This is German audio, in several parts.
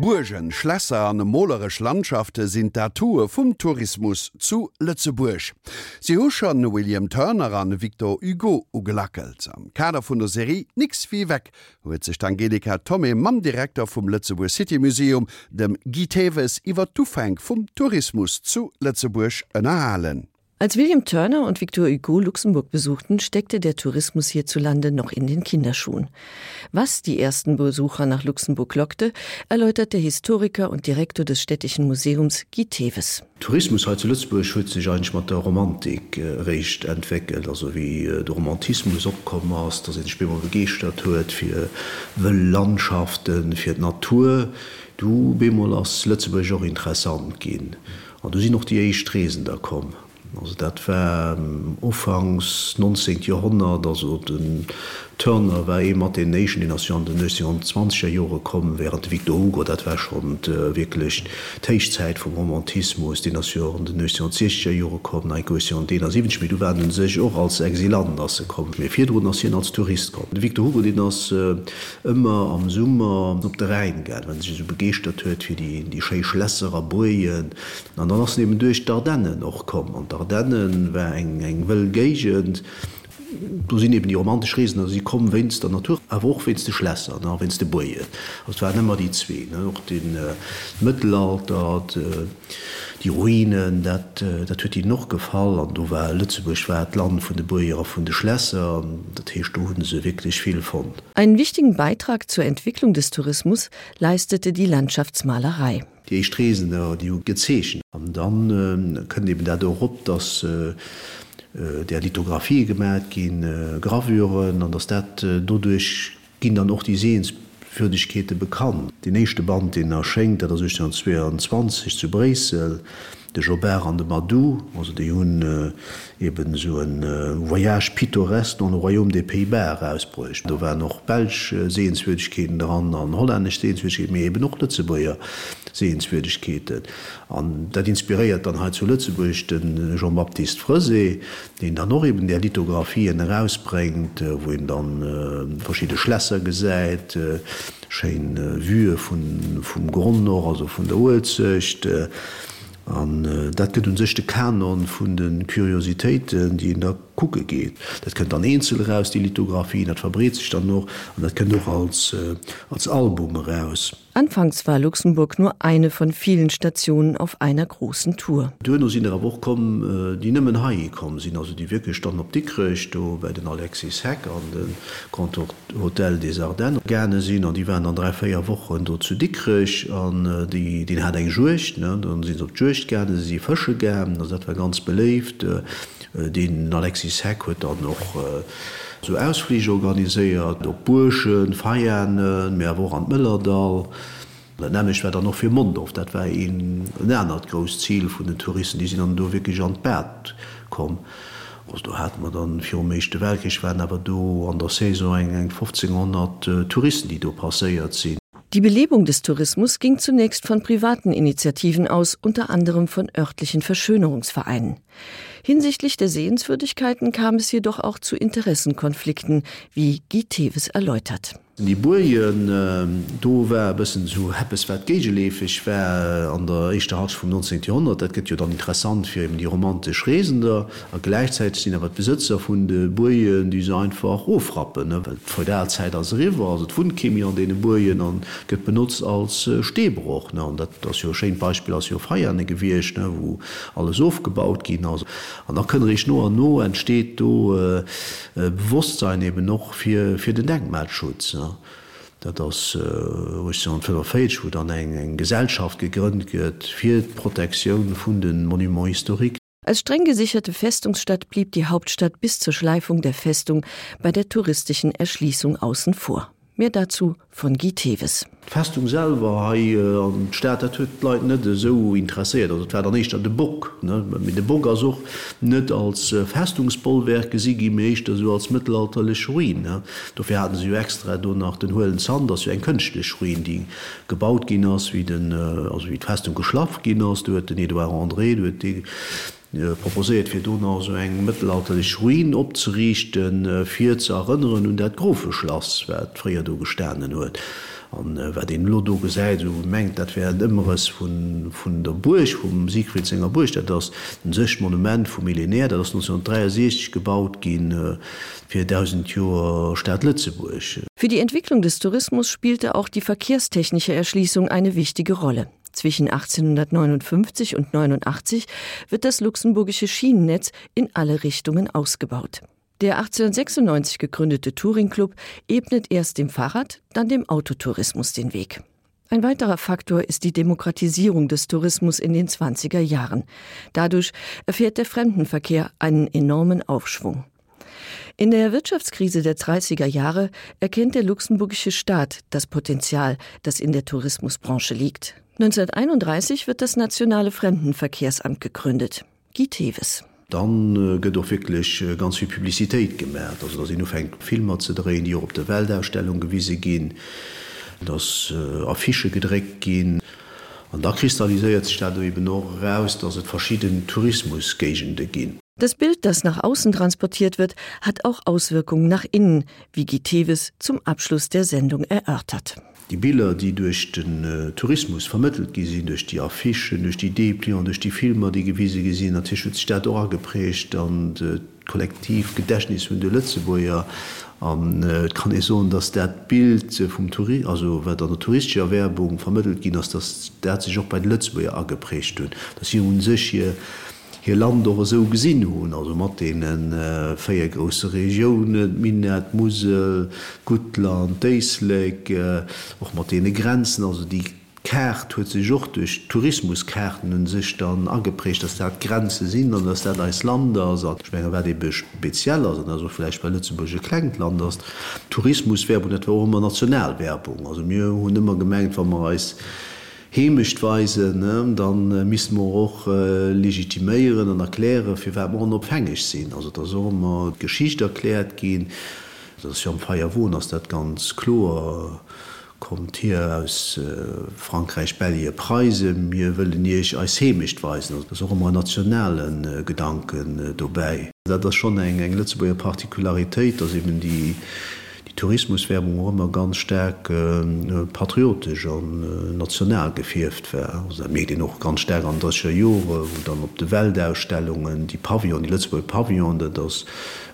Burgen, Schlässer an molerech Landschafte sind Datur vum Tourismus zu Lützeburg. Sie ho schon William Turner an Victor Hugo ugelackelt. Am Kader vun der Serie nix wie weg, huet sech Angelika Tommy Manndirektor vum Lützeburg City Museum dem Giteves iwwer Tufeng vum Tourismus zu Lützeburg ënnerhalen. Als William Turner und Victor Hugo Luxemburg besuchten, steckte der Tourismus hierzulande noch in den Kinderschuhen. Was die ersten Besucher nach Luxemburg lockte, erläutert der Historiker und Direktor des städtischen Museums Guy Teves. Tourismus heute zu Lüzburg schützt sich eigentlich mal der Romantik äh, recht entwickelt, also wie äh, der Romantismus abkommen hast, dass ich immer begeert hört für Landschaften, für Natur. Du bemol als Lützeburg auch interessant gehen. Und du sie noch die Stresen da kommen. Also dat war ähm, 19. Jahrhundert also den Turner war immer den Nation die Nation den 20er Jore kommen während Victor Hugo dat war schon äh, wirklich Teichzeit vom Romantismus die Nation den 1960er Jore kommen du werden sich auch als Exilant as kommen mir vier Nation als Tourist kommen. Victor Hugo den das äh, immer am Summer op der Rhein geht wenn sie so begeert huet wie die die Schelässerer Boien dann anders neben durch Dardanne noch kommen und Ardennen wär eng eng wëll gegent du sind eben die romantisch Riesen sie kommen wenn der Natur auch wenn die Schlösser wenn die Boje das waren immer die zwei noch den äh, Mittelalter die, die Ruinen dat äh, dat hue die noch gefallen. An du war Lützeburgschwert Land von de Boer von de Schlösser dat hestunden se wirklich viel von. Einen wichtigen Beitrag zur Entwicklung des Tourismus leistete die Landschaftsmalerei. Die Stresen die gezeschen dann äh, können eben dadurch op dass Äh, der Lithographiee gemerk gin äh, Gravuren an der Stadt äh, dodurch ginn dann noch die Sehenswürdigkete bekannt. Die nächste Band den er schenkt, der sich 22 zu Bresel, de Jobert an de Madou, also de hun äh, eben so ein äh, Voyage pittoresque an Royaume des Pays-Bert ausbrächt. Da war noch Belsch äh, Sehenswürdigkeiten dran an holländisch Sehenswürdigkeiten eben noch dazu beier. Sehenswürdigkeiten. Und das inspiriert dann halt zu Lützeburg den Jean-Baptiste Fröse, den dann noch eben der Lithografien herausbringt, wo ihn dann äh, verschiedene Schlösser gesät, äh, Schein äh, Wühe vom Grund noch, also von der Urzücht. Äh, an äh, dat gët un sechte Kanon vun den Kuriositéiten, die in der Kucke geht. Dat könnt an Einzel raus die Lithografie, dat verbret sich dann noch. Und dat könnt noch als, äh, als Album raus. Anfangs war Luxemburg nur eine von vielen Stationen auf einer großen Tour. Dönner sind der Woche kommen, äh, die nimmen Hai kommen sind also die wirklich stand op dickrich bei den Alexis Heck an den Hotel des Ardennes gerne sind. An die waren an drei vier Wochen dort zu dickrich an äh, die den hat eng Jocht dann sind op Jocht gerne sie Fische gern. Das war ganz belebt äh, den Alexis Heck hue dann noch äh, so ausfliege organiiséiert op Burschen, Feiernen, Meer wo an Müllerdal. Nämlich wer noch fir Mund of, dat war een nennert gros Ziel vun den Touristen, die sind an do wirklich an Bert kom. du hat man dann fir meeschte Welkich werden, aber du an der Saison eng eng 1500 äh, Touristen, die du passéiert sind. Die Belebung des Tourismus ging zunächst von privaten Initiativen aus, unter anderem von örtlichen Verschönerungsvereinen. Hinsichtlich der Sehenswürdigkeiten kam es jedoch auch zu Interessenkonflikten, wie Guy Teves erläutert. Die Burien äh, do wär bëssen so heppes wat gegeleefich wär an der echte Harz vum 19. Jahrhundert, dat gët jo dann interessant fir eben die romantisch Reesender a gleichzeitig sinn wat Besitzer vun de Burien die se einfach hofrappen vor der Zeit als River as Wundchemie an de Burien an gëtt benutzt als äh, Stebroch dat dats jo Schein Beispiel as jo feierne gewircht wo alles ofgebaut gin as an da kënne ichich no an no entsteet do äh, äh, Bewusstsein eben noch fir den Denkmalschutz. Ne? Das äh, wo dann eng eng Gesellschaft gegrünnt gëtt fir Protektion vun den Monumenthistorik. Als streng gesicherte Festungsstadt blieb die Hauptstadt bis zur Schleifung der Festung bei der touristischen Erschließung außen vor. Mehr dazu von Guy Teves. Festung selber äh, an staat leit net so interessiert. Also nicht an de Bock mit de Bock such net als äh, Festungsbollwerke sie mecht so als mittelalterlich Ruin dafür hatten sie extra nach den hohlen Sand dass ein künstlich Ruin die gebaut ging as wie den äh, also wie Festung geschlafen ging hast du den Edouard André du die äh, proposiert fir Donau so eng mittelalterlich Ruin opzurichten, äh, vier zu erinnern und der Grofe Schloss frier du gesternen huet. an äh, wer den Lodo gesäit so menggt, dat wär immeres vun vun der Burch vum Siegfriedzinger Burch, dat das den sech Monument vum Millinär, dat das 1963 gebaut gin äh, 4000 Joer Stadt Lützeburg. Für die Entwicklung des Tourismus spielte auch die verkehrstechnische Erschließung eine wichtige Rolle. Zwischen 1859 und 89 wird das luxemburgische Schienennetz in alle Richtungen ausgebaut. Der 1896 gegründete Touringclub ebnet erst dem Fahrrad, dann dem Autotourismus den Weg. Ein weiterer Faktor ist die Demokratisierung des Tourismus in den 20er Jahren. Dadurch erfährt der Fremdenverkehr einen enormen Aufschwung. In der Wirtschaftskrise der 30er Jahre erkennt der luxemburgische Staat das Potenzial, das in der Tourismusbranche liegt. 1931 wird das nationale Fremdenverkehrsamt gegründet. Giteves. Dann äh, gëtt doch wirklich äh, ganz viel Publizitéit gemerkt, also dass nur eng Filmer ze drehen, die op der Weltausstellung gewiese gin, dass äh, Affiche gedreckt gin. Und da kristallisiert sich eben noch heraus, dass es verschiedene Tourismusgegende gehen. Das Bild, das nach außen transportiert wird, hat auch Auswirkungen nach innen, wie Giteves zum Abschluss der Sendung erörtert die Bilder, die durch den äh, Tourismus vermittelt gesehen durch die Affischen, durch die Deplion, durch die Filme, die gewisse gesinn hat Tischstaat or geprecht an äh, kollektiv Gedächtnis hun de Lützeburger an äh, kann ich so, dass der Bild äh, vom Touri also an der touristische Erwerbung vermittelt ging, dass das der sich auch bei Lützburger geprägt wird. Das hier un sich hier hier Land doch so gesinn hun also mat äh, feier große Regionen Minet Musel, Gutland Deisleg äh, auch mat Grenzen also die Kärt huet se joch durch Tourismuskerten hun sich dann angeprecht, dass der Grenze sinn an dass der als Lander Schwenger wer be spezieller alsofle bei Lützeburgsche Kleinlanders. Tourismuswerbung net war immer Nationalwerbung. Also mir hun immer gemengt, wann man als hemischtweise dann äh, miss man auch äh, legitimieren und erklären für wer man unabhängig sind. Also da so man geschichte erklärt gehen. Das ja am feierwohn aus dat ganz klar kommt hier aus äh, Frankreich Belgie Preise. Mir willen ich als hemischt weisen. Das auch immer nationalen äh, Gedanken äh, vorbei da das schon eng eng letzte Partikularität dass eben die die Tourismuswerbung immer ganz stark äh, patriotisch an äh, national gefirft Medien noch ganz stark an deutsche Jore, wo dann op de Weltausstellungen die Pavillon, die letzte Pavillon das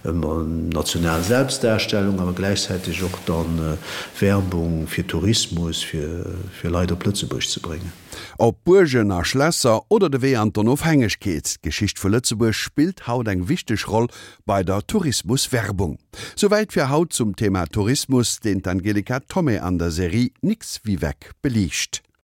immer national Selbstdarstellung, aber gleichzeitig auch dann äh, Werbung für Tourismus für, für Leider Plötzeburg zu bringen. Ob Burgen nach Schlösser oder de We Anton aufhängig geht, Geschicht vu Lützeburg spielt haut eng wichtig Rolle bei der Tourismuswerbung. Soweit für Haut zum Thema Tourismus den Angelika Tomme an der Serie nix wie weg belicht.